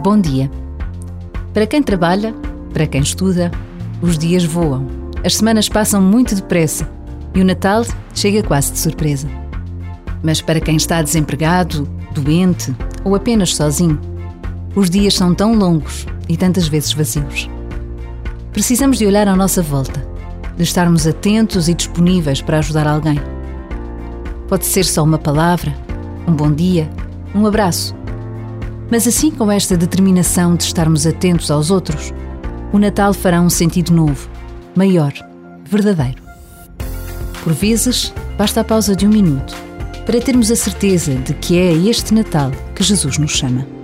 Bom dia. Para quem trabalha, para quem estuda, os dias voam, as semanas passam muito depressa e o Natal chega quase de surpresa. Mas para quem está desempregado, doente ou apenas sozinho, os dias são tão longos e tantas vezes vazios. Precisamos de olhar à nossa volta, de estarmos atentos e disponíveis para ajudar alguém. Pode ser só uma palavra, um bom dia, um abraço mas assim com esta determinação de estarmos atentos aos outros, o Natal fará um sentido novo, maior, verdadeiro. Por vezes, basta a pausa de um minuto para termos a certeza de que é este Natal que Jesus nos chama.